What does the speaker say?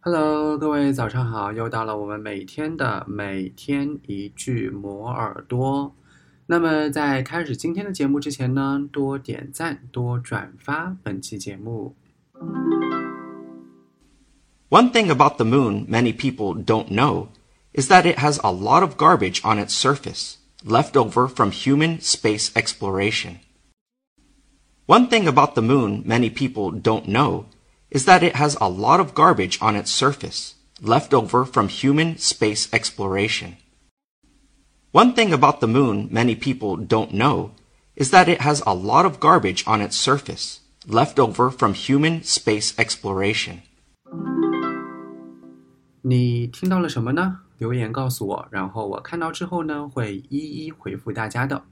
Hello，各位早上好！又到了我们每天的每天一句磨耳朵。那么在开始今天的节目之前呢，多点赞，多转发本期节目。One thing about the moon many people don't know is that it has a lot of garbage on its surface, left over from human space exploration. One thing about the moon many people don't know is that it has a lot of garbage on its surface, left over from human space exploration. One thing about the moon many people don't know is that it has a lot of garbage on its surface, left over from human space exploration. 你听到了什么呢？留言告诉我，然后我看到之后呢，会一一回复大家的。